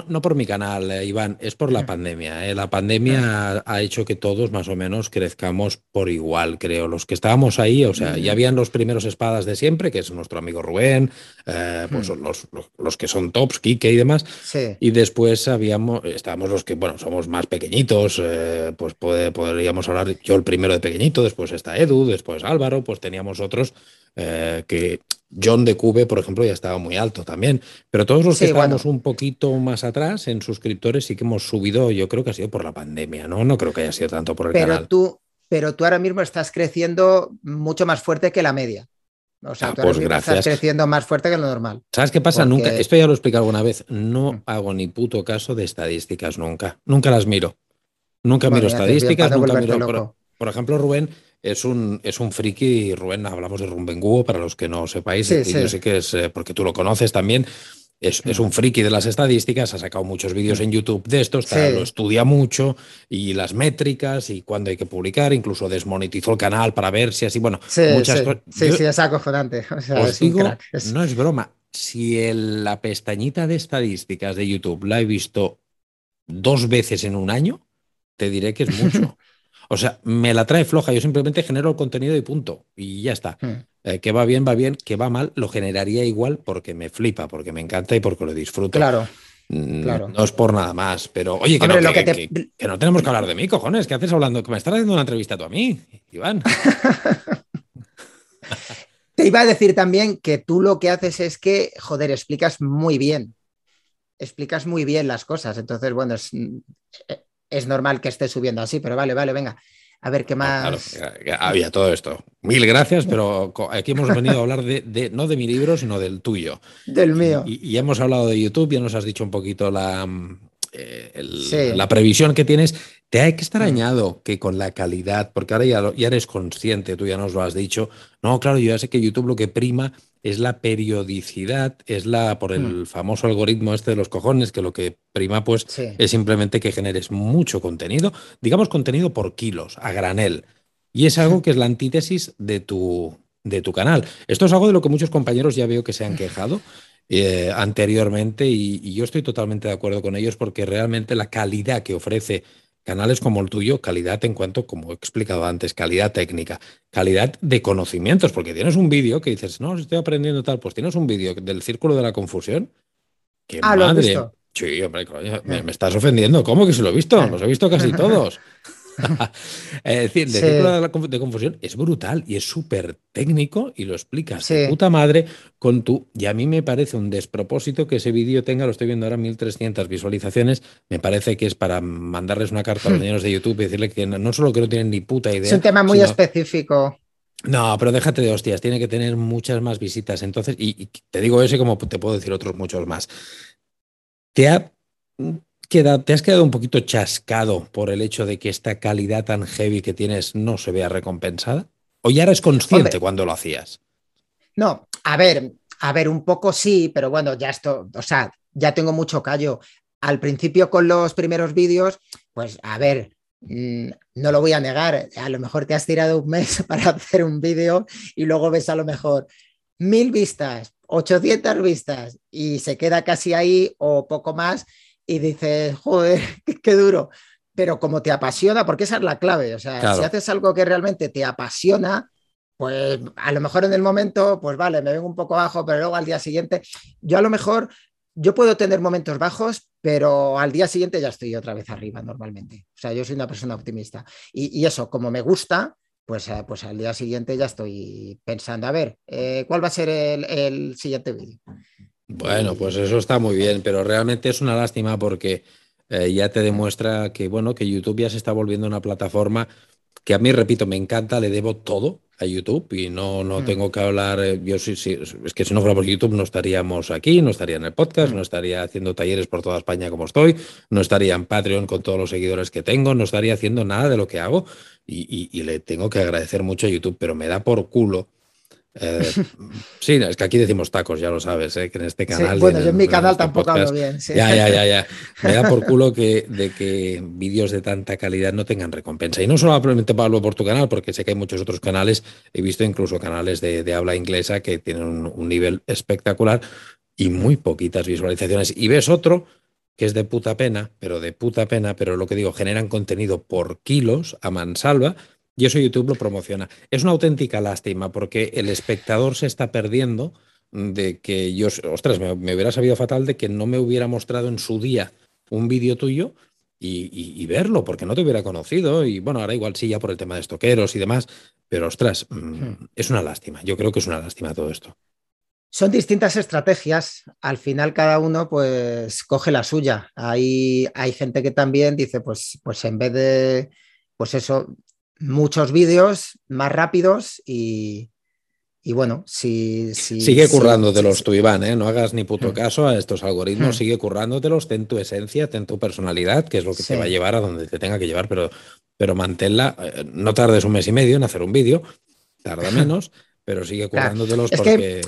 no, por mi canal, eh, Iván, es por la mm. pandemia. Eh. La pandemia mm. ha, hecho que todos más o menos crezcamos por igual, creo. Los que estábamos ahí, o sea, ya mm. habían los primeros espadas de siempre, que es nuestro amigo Rubén, pues los, los, que son tops, Kike y demás. Y después habíamos, estábamos los que, bueno, somos más pequeñitos, pues podríamos hablar, yo el primero de pequeñito, después está Edu, después Álvaro, pues teníamos otros eh, que John de Cube, por ejemplo, ya estaba muy alto también. Pero todos los que estábamos un poquito más atrás en suscriptores sí que hemos subido, yo creo que ha sido por la pandemia, ¿no? No creo que haya sido tanto por el pero canal. Tú, pero tú ahora mismo estás creciendo mucho más fuerte que la media. O sea, ah, tú ahora pues estás creciendo más fuerte que lo normal. ¿Sabes qué pasa? Nunca, esto ya lo he explicado alguna vez, no mm. hago ni puto caso de estadísticas nunca. Nunca las miro. Nunca miro estadísticas, nunca miro. por ejemplo, Rubén, es un, es un friki, Rubén, hablamos de Rumbenguo, para los que no sepáis, yo sé que es eh, porque tú lo conoces también. Es, es, un friki de las estadísticas, ha sacado muchos vídeos en YouTube de estos, lo estudia mucho y las métricas y cuándo hay que publicar, incluso desmonetizó el canal para ver si así, bueno, muchas cosas. Sí, sí, es acojonante. No es broma. Si la pestañita de estadísticas de YouTube la he visto dos veces en un año, te diré que es mucho. O sea, me la trae floja, yo simplemente genero el contenido y punto. Y ya está. Hmm. Eh, que va bien, va bien, que va mal, lo generaría igual porque me flipa, porque me encanta y porque lo disfruto. Claro. Mm, claro. No es por nada más, pero oye, que, no, que, no tenemos que hablar de mí, cojones. ¿Qué haces hablando? Que me estás haciendo una entrevista tú a mí, Iván. Te iba a decir también que tú lo que haces es que, joder, explicas muy bien. Explicas muy bien las cosas. Entonces, bueno, es, es normal que estés subiendo así, pero vale, vale, venga. A ver qué más. había todo esto. Mil gracias, pero aquí hemos venido a hablar de, no de mi libro, sino del tuyo. Del mío. Y, hemos hablado de YouTube, ya nos has dicho un poquito la, eh, la previsión que tienes. Te hay que estar añado que con la calidad, porque ahora ya, ya eres consciente, tú ya nos lo has dicho. No, claro, yo ya sé que YouTube lo que prima es la periodicidad, es la por el hmm. famoso algoritmo este de los cojones, que lo que prima pues es simplemente que generes mucho contenido, digamos contenido por kilos, a granel. Y es algo que es la antítesis de tu, de tu canal. Esto es algo de lo que muchos compañeros ya veo que se han quejado eh, anteriormente y, y, yo estoy totalmente de acuerdo con ellos porque realmente la calidad que ofrece Canales como el tuyo, calidad en cuanto, como he explicado antes, calidad técnica, calidad de conocimientos, porque tienes un vídeo que dices, no, estoy aprendiendo tal, pues tienes un vídeo del círculo de la confusión. Que ah, madre. Sí, hombre, me, me, estás ofendiendo. ¿Cómo que se lo he visto? Los he visto casi todos. es decir, de, de confusión es brutal y es súper técnico y lo explicas de puta madre con tu. Y a mí me parece un despropósito que ese vídeo tenga, lo estoy viendo ahora, 1300 visualizaciones. Me parece que es para mandarles una carta a los niños de YouTube y decirle que no, solo que no tienen ni puta idea. Es un tema muy específico. No, pero déjate de hostias, tiene que tener muchas más visitas. Entonces, y, y te digo ese como te puedo decir otros muchos más. Te ha te has quedado un poquito chascado por el hecho de que esta calidad tan heavy que tienes no se vea recompensada? ¿O ya eres consciente cuando lo hacías? No, a ver, a ver, un poco sí, pero bueno, ya esto, o sea, ya tengo mucho callo. Al principio con los primeros vídeos, pues a ver, mm, no lo voy a negar, a lo mejor te has tirado un mes para hacer un vídeo y luego ves a lo mejor mil vistas, 800 vistas y se queda casi ahí o poco más y dices, joder, qué, duro. Pero como te apasiona, porque esa es la clave, o sea, si haces algo que realmente te apasiona, pues a lo mejor en el momento, pues vale, me vengo un poco bajo, pero luego al día siguiente, yo a lo mejor, yo puedo tener momentos bajos, pero al día siguiente ya estoy otra vez arriba normalmente. O sea, yo soy una persona optimista. Y, eso, como me gusta, pues, eh, pues al día siguiente ya estoy pensando, a ver, eh, ¿cuál va a ser el, el siguiente vídeo? Bueno, pues eso está muy bien, pero realmente es una lástima porque eh, ya te demuestra que, bueno, que YouTube ya se está volviendo una plataforma que a mí, repito, me encanta, le debo todo a YouTube y no, no mm. tengo que hablar, eh, yo sí, sí, es que si no fuera por YouTube no estaríamos aquí, no estaría en el podcast, mm. no estaría haciendo talleres por toda España como estoy, no estaría en Patreon con todos los seguidores que tengo, no estaría haciendo nada de lo que hago y le tengo que agradecer mucho a YouTube, pero me da por culo eh, sí, es que aquí decimos tacos, ya lo sabes, ¿eh? que en este canal. bueno, yo en mi canal este tampoco hablo bien. Ya, ya, ya, ya. Me da por culo que, de que vídeos de tanta calidad no tengan recompensa. Y no solamente hablo por tu canal, porque sé que hay muchos otros canales, he visto incluso canales de, habla inglesa que tienen un, nivel espectacular y muy poquitas visualizaciones. Y ves otro que es de puta pena, pero de puta pena, pero lo que digo, generan contenido por kilos a mansalva y eso YouTube lo promociona. Es una auténtica lástima porque el espectador se está perdiendo de que yo, ostras, me, hubiera sabido fatal de que no me hubiera mostrado en su día un vídeo tuyo y, verlo, porque no te hubiera conocido. Y bueno, ahora igual sí, ya por el tema de estoqueros y demás, pero ostras, mm, hmm. es una lástima. Yo creo que es una lástima todo esto. Son distintas estrategias. Al final cada uno pues coge la suya. Hay, hay gente que también dice, pues, pues en vez de, pues eso, muchos vídeos más rápidos y, bueno, si, sigue currándotelos tú, Iván, ¿eh? no hagas ni puto mm. caso a estos algoritmos, mm. sigue currándotelos, ten tu esencia, ten tu personalidad, que es lo que te va a llevar a donde te tenga que llevar, pero, pero manténla, eh, no tardes un mes y medio en hacer un vídeo, tarda menos, pero sigue currándotelos porque...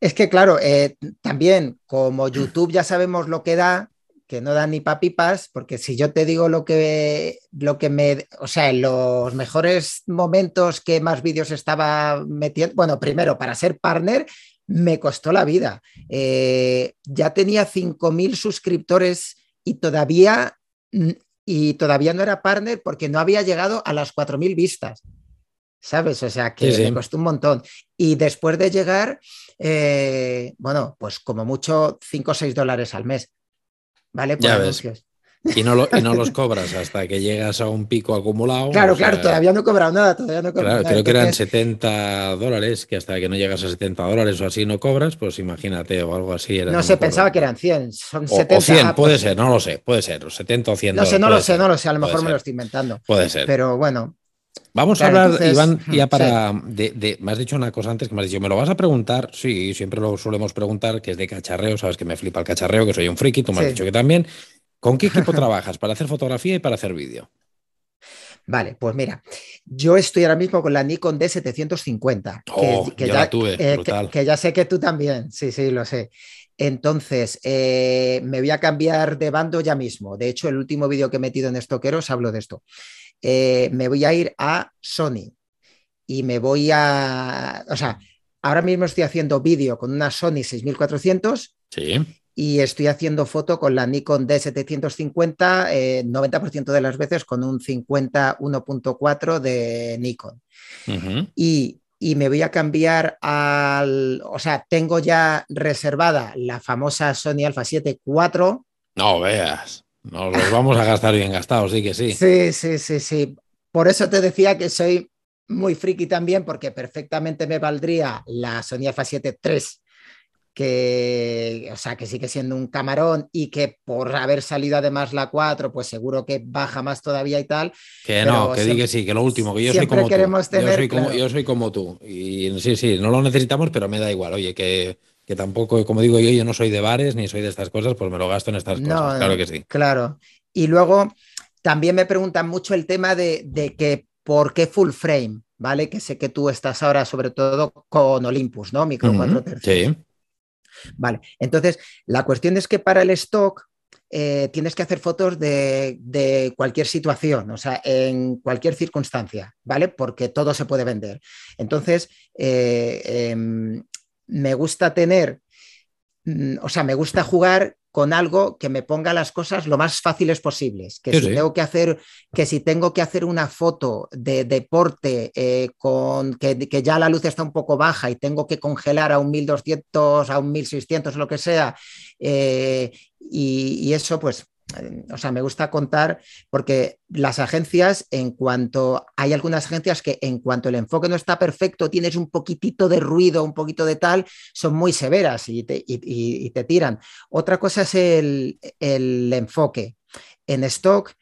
es que, claro, eh, también como YouTube ya sabemos lo que da, que no dan ni papipas, porque si yo te digo lo que, lo que me, o sea, en los mejores momentos que más vídeos estaba metiendo, bueno, primero, para ser partner, me costó la vida. Eh, ya tenía 5.000 suscriptores y todavía y todavía no era partner porque no había llegado a las 4.000 vistas. ¿Sabes? O sea, que me costó un montón. Y después de llegar, eh, bueno, pues como mucho 5 o 6 dólares al mes. ¿Vale? Por anuncios. Y no, no los cobras hasta que llegas a un pico acumulado. Claro, claro, todavía no he cobrado nada, todavía no claro, Creo que eran 70 dólares, que hasta que no llegas a 70 dólares o así no cobras, pues imagínate o algo así. no sé, pensaba que eran 100, son 70. O 100, puede ser, no lo sé, puede ser, 70 o 100 No sé, no lo sé, no lo sé, a lo mejor me lo estoy inventando. Puede ser. Pero bueno, Vamos a hablar, Iván, ya para. De, me has dicho una cosa antes que me has dicho, ¿me lo vas a preguntar? Sí, siempre lo solemos preguntar, que es de cacharreo, sabes que me flipa el cacharreo, que soy un friki, tú me has dicho que también. ¿Con qué equipo trabajas para hacer fotografía y para hacer vídeo? Vale, pues mira, yo estoy ahora mismo con la Nikon D750. Oh, que, ya, tuve, eh, que, ya sé que tú también, sí, sí, lo sé. Entonces, eh, me voy a cambiar de bando ya mismo. De hecho, el último vídeo que he metido en Estoqueros hablo de esto. Eh, me voy a ir a Sony y me voy a, o sea, ahora mismo estoy haciendo vídeo con una Sony 6400 sí. y estoy haciendo foto con la Nikon D750, 90% eh, de las veces con un 50 1.4 de Nikon. y, y me voy a cambiar al, o sea, tengo ya reservada la famosa Sony Alpha 7 4. No veas. Nos los vamos a gastar bien gastados, sí que sí. Sí, sí, sí, sí. Por eso te decía que soy muy friki también, porque perfectamente me valdría la Sony Alpha 7 III, que, o sea, que sigue siendo un camarón y que por haber salido además la 4, pues seguro que baja más todavía y tal. Que no, que diga sí, que lo último, que yo soy como tú. yo, soy como, yo soy como tú. Y sí, sí, no lo necesitamos, pero me da igual. Oye, que que tampoco, como digo yo, yo no soy de bares ni soy de estas cosas, pues me lo gasto en estas cosas, claro que sí. Claro. Y luego también me preguntan mucho el tema de, que por qué full frame, ¿vale? Que sé que tú estás ahora sobre todo con Olympus, ¿no? Micro 4 Sí. Vale, entonces la cuestión es que para el stock eh, tienes que hacer fotos de, cualquier situación, o sea, en cualquier circunstancia, ¿vale? Porque todo se puede vender. Entonces, eh, em, me gusta tener, mm, o sea, me gusta jugar con algo que me ponga las cosas lo más fáciles posibles. Que, si, Tengo que, hacer, que si tengo que hacer una foto de deporte eh, con que, ya la luz está un poco baja y tengo que congelar a un 1200, a un 1600, lo que sea, eh, y, eso pues o sea, me gusta contar porque las agencias, en cuanto hay algunas agencias que en cuanto el enfoque no está perfecto, tienes un poquitito de ruido, un poquito de tal, son muy severas y te, tiran. Otra cosa es el, el enfoque. En stock,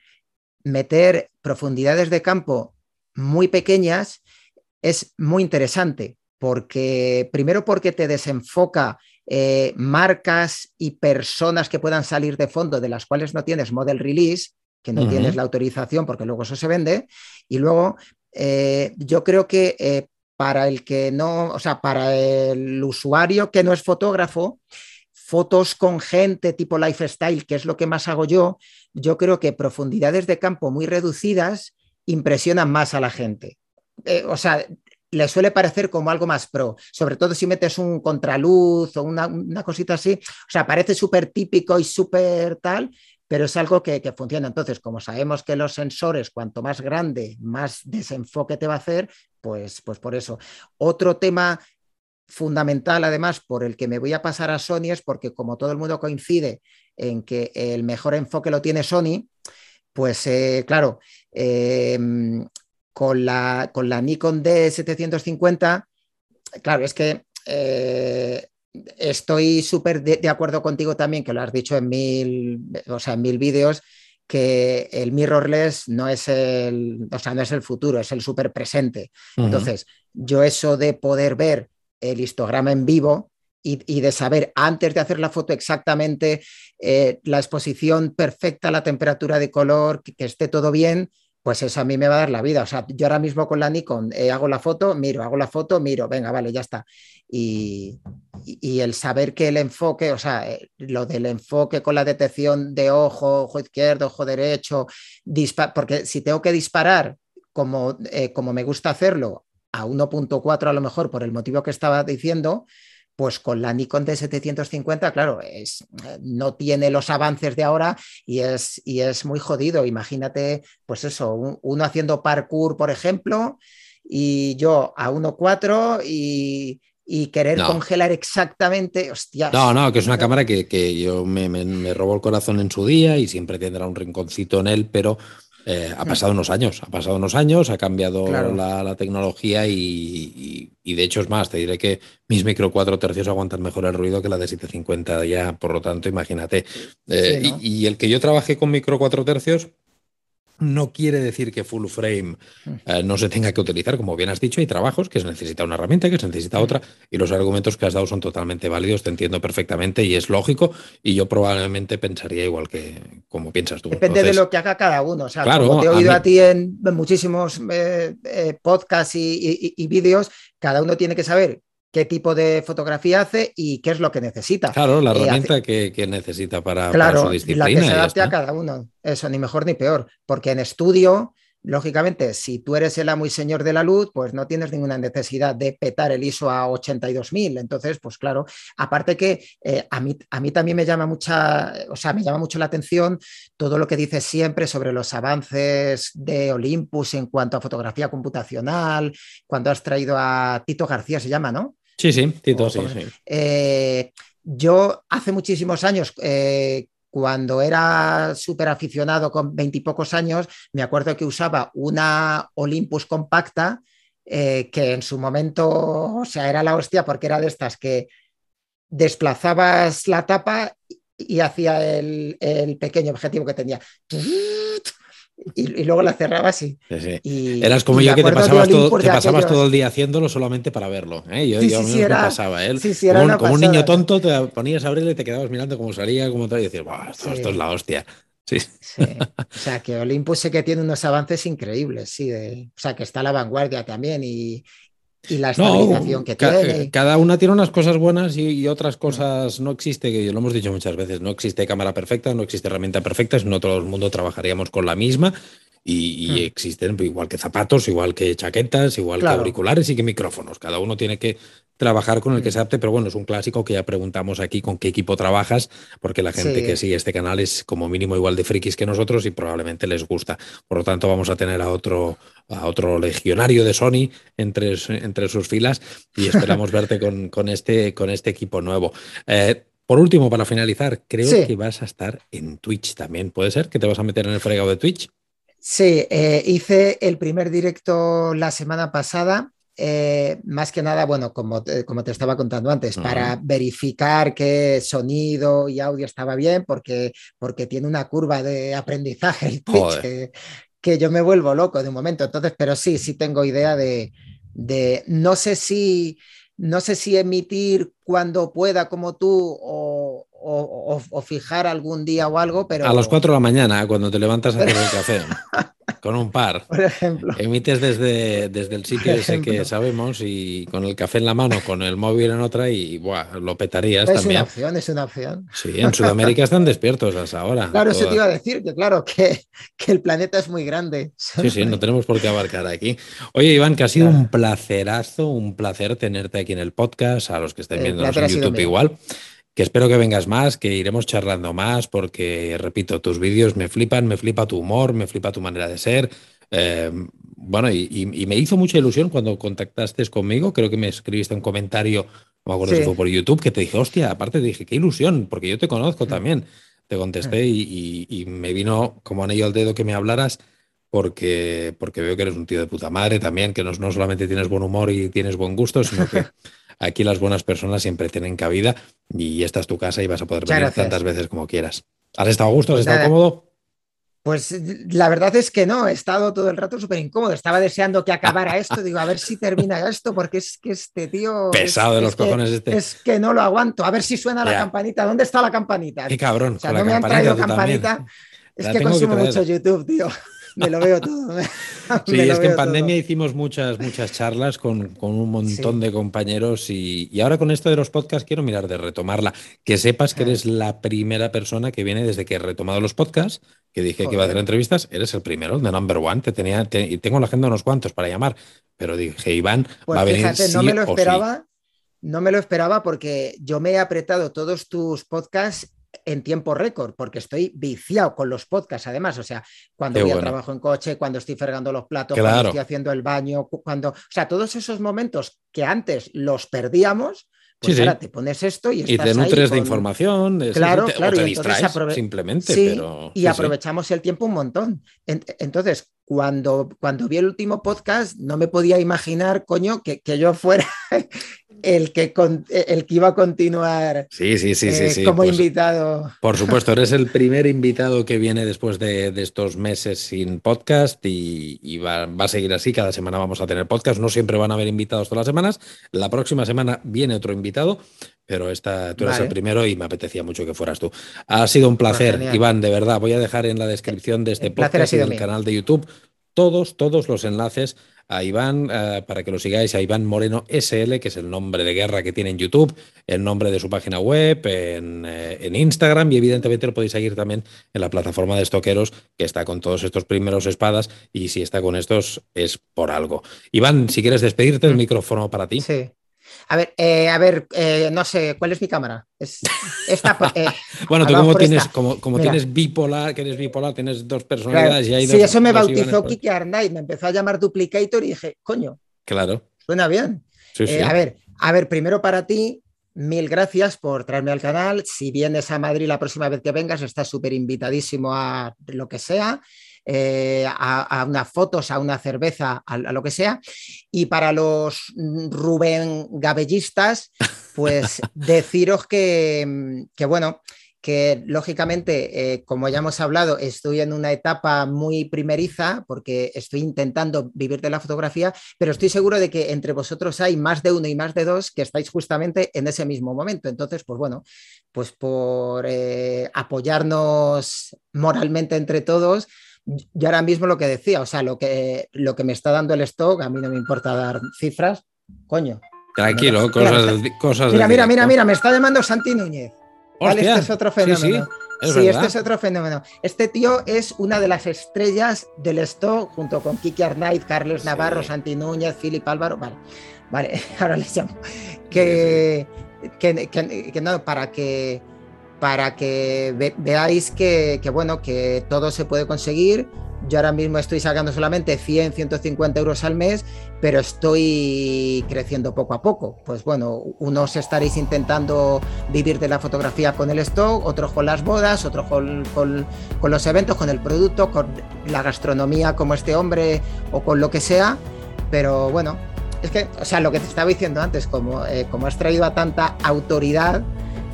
meter profundidades de campo muy pequeñas es muy interesante porque primero porque te desenfoca eh, marcas y personas que puedan salir de fondo de las cuales no tienes model release, que no tienes la autorización porque luego eso se vende. Y luego eh, yo creo que eh, para el que no, o sea, para el usuario que no es fotógrafo, fotos con gente tipo lifestyle, que es lo que más hago yo, yo creo que profundidades de campo muy reducidas impresionan más a la gente. o sea, le suele parecer como algo más pro, sobre todo si metes un contraluz o una, cosita así, o sea, parece súper típico y súper tal, pero es algo que, funciona. Entonces, como sabemos que los sensores, cuanto más grande, más desenfoque te va a hacer, pues, pues por eso. Otro tema fundamental, además, por el que me voy a pasar a Sony es porque como todo el mundo coincide en que el mejor enfoque lo tiene Sony, pues eh, claro, eh, con la, con la Nikon D750, claro, es que eh, estoy súper de, acuerdo contigo también, que lo has dicho en mil, o sea, en mil vídeos, que el mirrorless no es el, o sea, no es el futuro, es el súper presente. Entonces, yo eso de poder ver el histograma en vivo y, de saber antes de hacer la foto exactamente eh, la exposición perfecta, la temperatura de color, que esté todo bien, pues eso a mí me va a dar la vida. O sea, yo ahora mismo con la Nikon eh, hago la foto, miro, hago la foto, miro, venga, vale, ya está. Y, el saber que el enfoque, o sea, eh, lo del enfoque con la detección de ojo, ojo izquierdo, ojo derecho, porque si tengo que disparar como, eh, como me gusta hacerlo a 1.4 a lo mejor por el motivo que estaba diciendo, pues con la Nikon D750, claro, es, no tiene los avances de ahora y es, y es muy jodido. Imagínate, pues eso, uno haciendo parkour, por ejemplo, y yo a 1.4 y, y querer congelar exactamente, hostia. No, no, que es una cámara que, yo me, me, robó el corazón en su día y siempre tendrá un rinconcito en él, pero eh, ha pasado unos años, ha pasado unos años, ha cambiado la, tecnología y, de hecho es más, te diré que mis micro 4 tercios aguantan mejor el ruido que la de 750 ya, por lo tanto, imagínate. Eh, y, y, el que yo trabajé con micro 4 tercios, no quiere decir que full frame mm. eh, no se tenga que utilizar, como bien has dicho, hay trabajos que se necesita una herramienta, que se necesita otra, y los argumentos que has dado son totalmente válidos, te entiendo perfectamente y es lógico, y yo probablemente pensaría igual que como piensas tú. Depende de lo que haga cada uno. O sea, como te he oído a, ti en muchísimos eh, eh, podcasts y vídeos, cada uno tiene que saber qué tipo de fotografía hace y qué es lo que necesita. Claro, la herramienta que, necesita para, su disciplina. La que se adapte a cada uno. Eso, ni mejor ni peor. Porque en estudio, lógicamente, si tú eres el amo y señor de la luz, pues no tienes ninguna necesidad de petar el ISO a 82.000. Entonces, pues claro, aparte que eh, a, mí, a mí también me llama mucha, o sea, me llama mucho la atención todo lo que dices siempre sobre los avances de Olympus en cuanto a fotografía computacional, cuando has traído a Tito García, se llama, ¿no? Sí, sí, Tito, sí, eh, yo hace muchísimos años, eh, cuando era súper aficionado con veintipocos años, me acuerdo que usaba una Olympus compacta eh, que en su momento, o sea, era la hostia porque era de estas que desplazabas la tapa y, hacía el, el, pequeño objetivo que tenía y, luego la cerraba así. Y, Eras como yo que te pasabas, todo, te pasabas todo el día haciéndolo solamente para verlo. ¿eh? Yo, yo me pasaba. ¿eh? como, un, niño tonto te ponías a abrirle y te quedabas mirando cómo salía, cómo tal, y decías, esto, esto, es la hostia. Sí. O sea, que Olympus sé que tiene unos avances increíbles, sí. De, o sea, que está a la vanguardia también y, y la estabilización que tiene. Cada una tiene unas cosas buenas y, otras cosas no existe, que lo hemos dicho muchas veces, no existe cámara perfecta, no existe herramienta perfecta, si no todo el mundo trabajaríamos con la misma y, hmm. existen igual que zapatos, igual que chaquetas, igual que auriculares y que micrófonos. Cada uno tiene que trabajar con el que hmm. se adapte, pero bueno, es un clásico que ya preguntamos aquí con qué equipo trabajas, porque la gente que sigue este canal es como mínimo igual de frikis que nosotros y probablemente les gusta. Por lo tanto, vamos a tener a otro, a otro legionario de Sony entre, entre sus filas y esperamos verte con, con, este, con este equipo nuevo. Eh, por último, para finalizar, creo que vas a estar en Twitch también. ¿Puede ser que te vas a meter en el fregado de Twitch? Sí, eh, hice el primer directo la semana pasada. Eh, más que nada, bueno, como te, como te estaba contando antes, para verificar que sonido y audio estaba bien, porque, porque tiene una curva de aprendizaje el que, yo me vuelvo loco de un momento. Entonces, pero sí, sí tengo idea de, de no sé si no sé si emitir cuando pueda como tú o, o, fijar algún día o algo, pero... A las 4 de la mañana, cuando te levantas a hacer el café, con un par. Por ejemplo. Emites desde, desde el sitio ese que sabemos y con el café en la mano, con el móvil en otra y lo petarías es también. Es una opción, es una opción. Sí, en Sudamérica están despiertos hasta ahora. Claro, eso te iba a decir, que claro, que, que, el planeta es muy grande. Sí, sí, no tenemos por qué abarcar aquí. Oye, Iván, que ha sido un placerazo, un placer tenerte aquí en el podcast, a los que estén viendo en YouTube igual que espero que vengas más, que iremos charlando más, porque, repito, tus vídeos me flipan, me flipa tu humor, me flipa tu manera de ser. Eh, bueno, y, me hizo mucha ilusión cuando contactaste conmigo, creo que me escribiste un comentario, no me acuerdo si fue por YouTube, que te dije, hostia, aparte te dije, qué ilusión, porque yo te conozco mm. también. Te contesté mm. y, me vino como anillo al dedo que me hablaras, porque, porque veo que eres un tío de puta madre también, que no, no solamente tienes buen humor y tienes buen gusto, sino que Aquí las buenas personas siempre tienen cabida y esta es tu casa y vas a poder venir tantas veces como quieras. ¿Has estado a gusto? ¿Has pues estado cómodo? Pues la verdad es que no, he estado todo el rato súper incómodo. Estaba deseando que acabara esto. Digo, a ver si termina esto, porque es que este tío. Pesado de los cojones este. Es que no lo aguanto. A ver si suena la campanita. ¿Dónde está la campanita? Qué cabrón. O sea, no me han traído campanita. Es que consumo mucho YouTube, tío me lo veo todo. sí, es que en pandemia hicimos muchas, muchas charlas con, un montón de compañeros y, ahora con esto de los podcasts quiero mirar de retomarla. Que sepas que eres la primera persona que viene desde que he retomado los podcasts, que dije que iba a hacer entrevistas, eres el primero, de number one. Te tenía, y tengo la agenda unos cuantos para llamar, pero dije, Iván, pues va a venir. Fíjate, no me lo esperaba. No me lo esperaba porque yo me he apretado todos tus podcasts en tiempo récord, porque estoy viciado con los podcasts, además. O sea, cuando voy a trabajo en coche, cuando estoy fregando los platos, cuando estoy haciendo el baño, cuando. O sea, todos esos momentos que antes los perdíamos, pues ahora te pones esto y estás Y te nutres de información, claro, claro, te distraes simplemente. y aprovechamos el tiempo un montón. Entonces, cuando, cuando vi el último podcast, no me podía imaginar, coño, que, que yo fuera el que, el que iba a continuar sí, sí, sí, sí, eh, como pues, invitado. Por supuesto, eres el primer invitado que viene después de, estos meses sin podcast y, va, a seguir así. Cada semana vamos a tener podcast. No siempre van a haber invitados todas las semanas. La próxima semana viene otro invitado, pero esta, tú eres el primero y me apetecía mucho que fueras tú. Ha sido un placer, Iván, de verdad. Voy a dejar en la descripción de este podcast y del canal de YouTube todos, todos los enlaces a Iván, eh, para que lo sigáis, a Iván Moreno SL, que es el nombre de guerra que tiene en YouTube, el nombre de su página web, en, eh, en, Instagram y evidentemente lo podéis seguir también en la plataforma de estoqueros, que está con todos estos primeros espadas y si está con estos es por algo. Iván, si quieres despedirte, el mm. micrófono para ti. Sí. A ver, eh, a ver, eh, no sé, ¿cuál es mi cámara? Es esta, eh, bueno, tú como tienes, como, como tienes bipolar, que eres bipolar, tienes dos personalidades y hay Sí, eso me bautizó Kiki Arnaiz, me empezó a llamar Duplicator y dije, coño. Claro. Suena bien. a ver, a ver, primero para ti, mil gracias por traerme al canal. Si vienes a Madrid la próxima vez que vengas, estás súper invitadísimo a lo que sea. Eh, a, unas fotos, a una cerveza, a, lo que sea. Y para los Rubén Gabellistas, pues deciros que, bueno, que lógicamente, eh, como ya hemos hablado, estoy en una etapa muy primeriza porque estoy intentando vivir de la fotografía, pero estoy seguro de que entre vosotros hay más de uno y más de dos que estáis justamente en ese mismo momento. Entonces, pues bueno, pues por eh, apoyarnos moralmente entre todos, yo ahora mismo lo que decía, o sea, lo que, lo que me está dando el stock, a mí no me importa dar cifras, coño. Tranquilo, cosas, mira, cosas Mira, mira, mira, mira, me está llamando Santi Núñez. este es otro fenómeno. Sí, este es otro fenómeno. Este tío es una de las estrellas del stock, junto con Kiki Arnaiz, Carlos Navarro, Santi Núñez, Filip Álvaro. Vale, vale, ahora les llamo. que, que, que no, para que para que veáis que, bueno, que todo se puede conseguir. Yo ahora mismo estoy sacando solamente 100, 150 euros al mes, pero estoy creciendo poco a poco. Pues bueno, unos estaréis intentando vivir de la fotografía con el stock, otros con las bodas, otros con, los eventos, con el producto, con la gastronomía como este hombre o con lo que sea. Pero bueno, es que, o sea, lo que te estaba diciendo antes, como, eh, como has traído a tanta autoridad,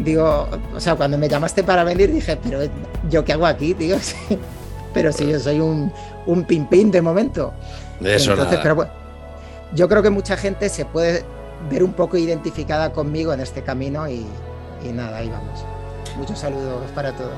digo, o sea, cuando me llamaste para venir dije, pero yo qué hago aquí, tío, pero si yo soy un, un pin de momento. De eso Entonces, pero bueno, yo creo que mucha gente se puede ver un poco identificada conmigo en este camino y, y nada, ahí vamos. Muchos saludos para todos.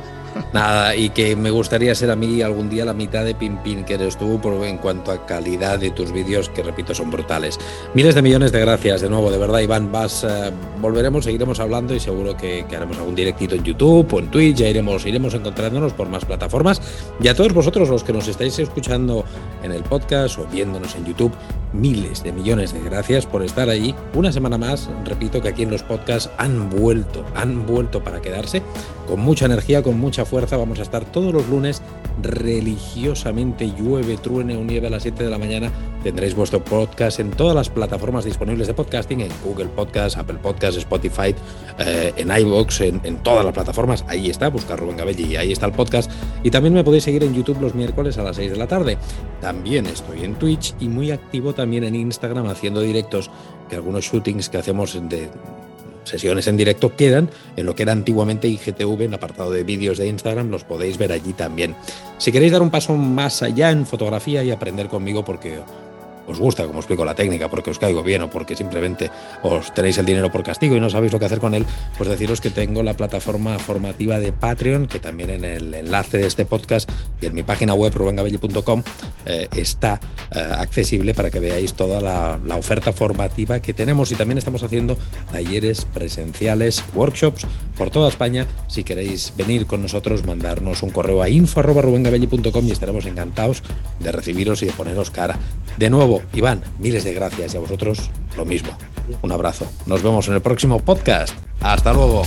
Nada, y que me gustaría ser a mí algún día la mitad de Pimpín que eres tú en cuanto a calidad de tus vídeos, que repito, son brutales. Miles de millones de gracias de nuevo, de verdad, Iván. Vas, eh, volveremos, seguiremos hablando y seguro que, haremos algún directito en YouTube o en Twitch, ya iremos, iremos encontrándonos por más plataformas. Y a todos vosotros, los que nos estáis escuchando en el podcast o viéndonos en YouTube, miles de millones de gracias por estar ahí. Una semana más, repito que aquí en los podcasts han vuelto, han vuelto para quedarse con mucha energía, con mucha fuerza. Vamos a estar todos los lunes religiosamente, llueve, truene o nieve a las 7 de la mañana. Tendréis vuestro podcast en todas las plataformas disponibles de podcasting, en Google Podcast, Apple Podcast, Spotify, eh, en iVoox, en, todas las plataformas. Ahí está, busca Rubén Gabelli y ahí está el podcast. Y también me podéis seguir en YouTube los miércoles a las 6 de la tarde. También estoy en Twitch y muy activo también en Instagram haciendo directos, que algunos shootings que hacemos de sesiones en directo quedan en lo que era antiguamente IGTV, en el apartado de vídeos de Instagram, los podéis ver allí también. Si queréis dar un paso más allá en fotografía y aprender conmigo, porque os gusta como explico la técnica, porque os caigo bien o porque simplemente os tenéis el dinero por castigo y no sabéis lo que hacer con él, pues deciros que tengo la plataforma formativa de Patreon, que también en el enlace de este podcast y en mi página web rubengabelli.com eh, está eh, accesible para que veáis toda la, la oferta formativa que tenemos y también estamos haciendo talleres presenciales, workshops por toda España. Si queréis venir con nosotros, mandarnos un correo a info.rubengabelli.com y estaremos encantados de recibiros y de poneros cara. De Iván, miles de gracias y a vosotros lo mismo. Un abrazo. Nos vemos en el próximo podcast. Hasta luego.